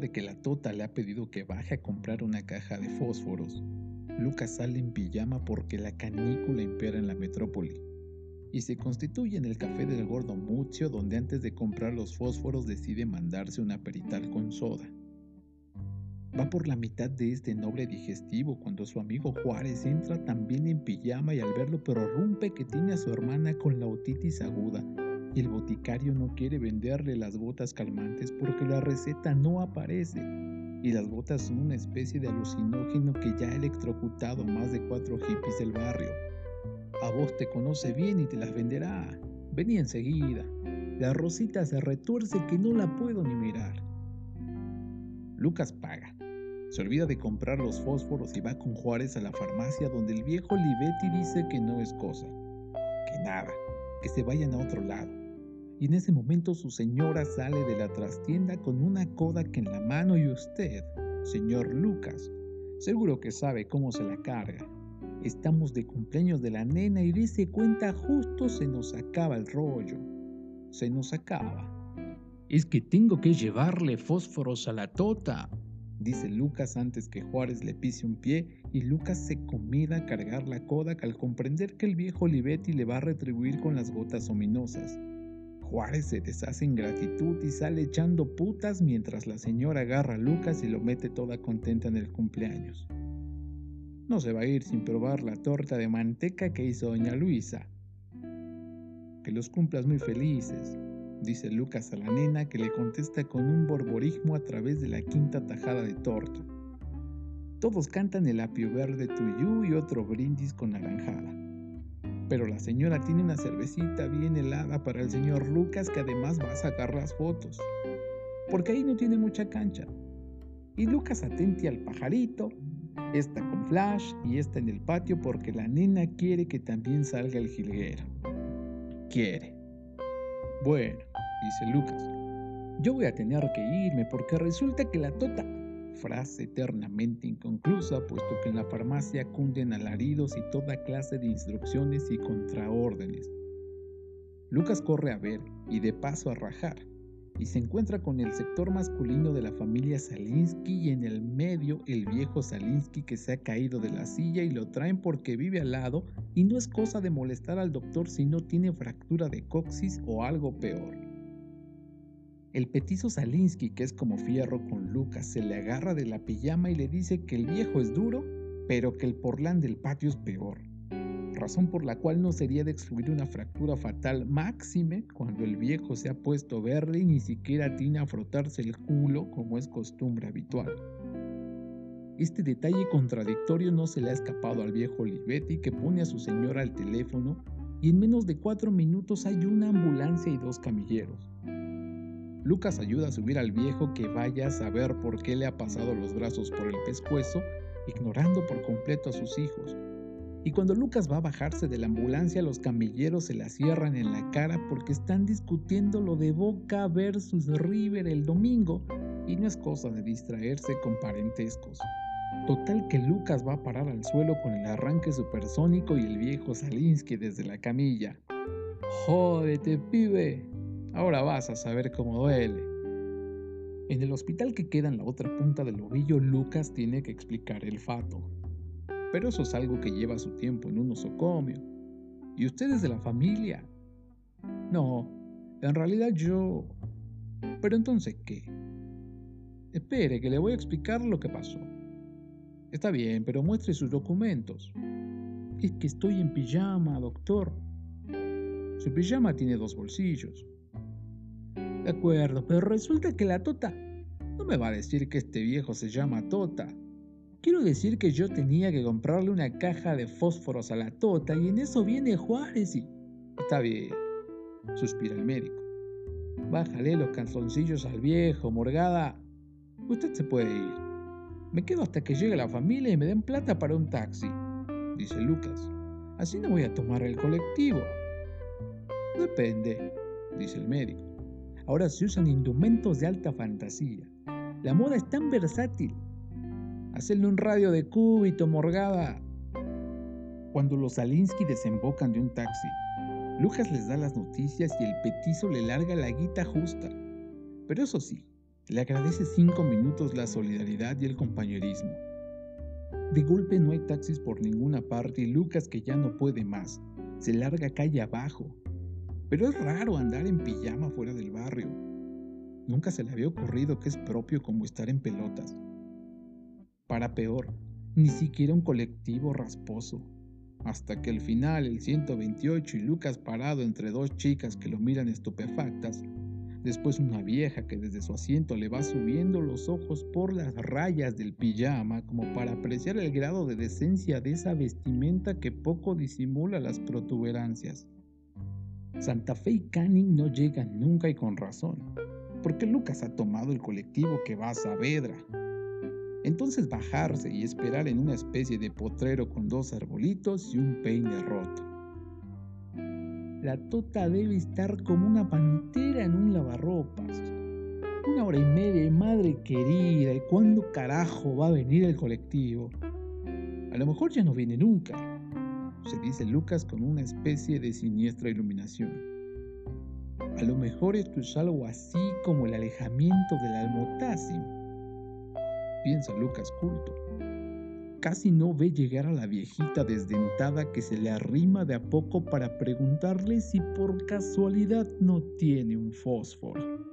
de que la Tota le ha pedido que baje a comprar una caja de fósforos, Lucas sale en pijama porque la canícula impera en la metrópoli y se constituye en el café del gordo Mucio donde antes de comprar los fósforos decide mandarse una perital con soda. Va por la mitad de este noble digestivo cuando su amigo Juárez entra también en pijama y al verlo prorrumpe que tiene a su hermana con la otitis aguda el boticario no quiere venderle las gotas calmantes porque la receta no aparece y las gotas son una especie de alucinógeno que ya ha electrocutado más de cuatro hippies del barrio. A vos te conoce bien y te las venderá. Vení enseguida. La rosita se retuerce que no la puedo ni mirar. Lucas paga. Se olvida de comprar los fósforos y va con Juárez a la farmacia donde el viejo Libetti dice que no es cosa. Que nada, que se vayan a otro lado. Y en ese momento su señora sale de la trastienda con una Kodak en la mano y usted, señor Lucas, seguro que sabe cómo se la carga. Estamos de cumpleaños de la nena y dice cuenta justo se nos acaba el rollo. Se nos acaba. Es que tengo que llevarle fósforos a la tota, dice Lucas antes que Juárez le pise un pie y Lucas se comida a cargar la Kodak al comprender que el viejo Olivetti le va a retribuir con las gotas ominosas. Juárez se deshace en gratitud y sale echando putas mientras la señora agarra a Lucas y lo mete toda contenta en el cumpleaños. No se va a ir sin probar la torta de manteca que hizo doña Luisa. Que los cumplas muy felices, dice Lucas a la nena que le contesta con un borborismo a través de la quinta tajada de torta. Todos cantan el apio verde tuyú y otro brindis con naranjada. Pero la señora tiene una cervecita bien helada para el señor Lucas que además va a sacar las fotos. Porque ahí no tiene mucha cancha. Y Lucas atente al pajarito esta con flash y esta en el patio porque la nena quiere que también salga el jilguero. Quiere. Bueno, dice Lucas, yo voy a tener que irme porque resulta que la tota... Frase eternamente inconclusa, puesto que en la farmacia cunden alaridos y toda clase de instrucciones y contraórdenes. Lucas corre a ver y de paso a rajar y se encuentra con el sector masculino de la familia Salinsky y en el medio el viejo Salinsky que se ha caído de la silla y lo traen porque vive al lado y no es cosa de molestar al doctor si no tiene fractura de coxis o algo peor. El petizo Salinsky, que es como fierro con Lucas, se le agarra de la pijama y le dice que el viejo es duro, pero que el porlán del patio es peor razón por la cual no sería de excluir una fractura fatal máxime cuando el viejo se ha puesto verde y ni siquiera tiene a frotarse el culo como es costumbre habitual. Este detalle contradictorio no se le ha escapado al viejo Olivetti que pone a su señora al teléfono y en menos de cuatro minutos hay una ambulancia y dos camilleros. Lucas ayuda a subir al viejo que vaya a saber por qué le ha pasado los brazos por el pescuezo, ignorando por completo a sus hijos, y cuando Lucas va a bajarse de la ambulancia, los camilleros se la cierran en la cara porque están discutiendo lo de Boca versus River el domingo y no es cosa de distraerse con parentescos. Total que Lucas va a parar al suelo con el arranque supersónico y el viejo Salinsky desde la camilla. Jódete, pibe. Ahora vas a saber cómo duele. En el hospital que queda en la otra punta del ovillo, Lucas tiene que explicar el fato pero eso es algo que lleva su tiempo en un nosocomio. ¿Y ustedes de la familia? No, en realidad yo... Pero entonces, ¿qué? Espere, que le voy a explicar lo que pasó. Está bien, pero muestre sus documentos. Es que estoy en pijama, doctor. Su pijama tiene dos bolsillos. De acuerdo, pero resulta que la Tota... No me va a decir que este viejo se llama Tota. Quiero decir que yo tenía que comprarle una caja de fósforos a la tota y en eso viene Juárez y... Está bien, suspira el médico. Bájale los calzoncillos al viejo, morgada. Usted se puede ir. Me quedo hasta que llegue la familia y me den plata para un taxi, dice Lucas. Así no voy a tomar el colectivo. Depende, dice el médico. Ahora se usan indumentos de alta fantasía. La moda es tan versátil Hacerle un radio de cúbito, morgada. Cuando los Alinsky desembocan de un taxi, Lucas les da las noticias y el petizo le larga la guita justa. Pero eso sí, Le agradece cinco minutos la solidaridad y el compañerismo. De golpe no hay taxis por ninguna parte y Lucas, que ya no puede más, se larga calle abajo. Pero es raro andar en pijama fuera del barrio. Nunca se le había ocurrido que es propio como estar en pelotas. Para peor, ni siquiera un colectivo rasposo. Hasta que al final el 128 y Lucas parado entre dos chicas que lo miran estupefactas, después una vieja que desde su asiento le va subiendo los ojos por las rayas del pijama como para apreciar el grado de decencia de esa vestimenta que poco disimula las protuberancias. Santa Fe y Canning no llegan nunca y con razón, porque Lucas ha tomado el colectivo que va a Saavedra. Entonces bajarse y esperar en una especie de potrero con dos arbolitos y un peine roto. La tota debe estar como una pantera en un lavarropas. Una hora y media, madre querida, ¿y cuándo carajo va a venir el colectivo? A lo mejor ya no viene nunca, se dice Lucas con una especie de siniestra iluminación. A lo mejor esto es algo así como el alejamiento del almotazim. Piensa Lucas culto casi no ve llegar a la viejita desdentada que se le arrima de a poco para preguntarle si por casualidad no tiene un fósforo.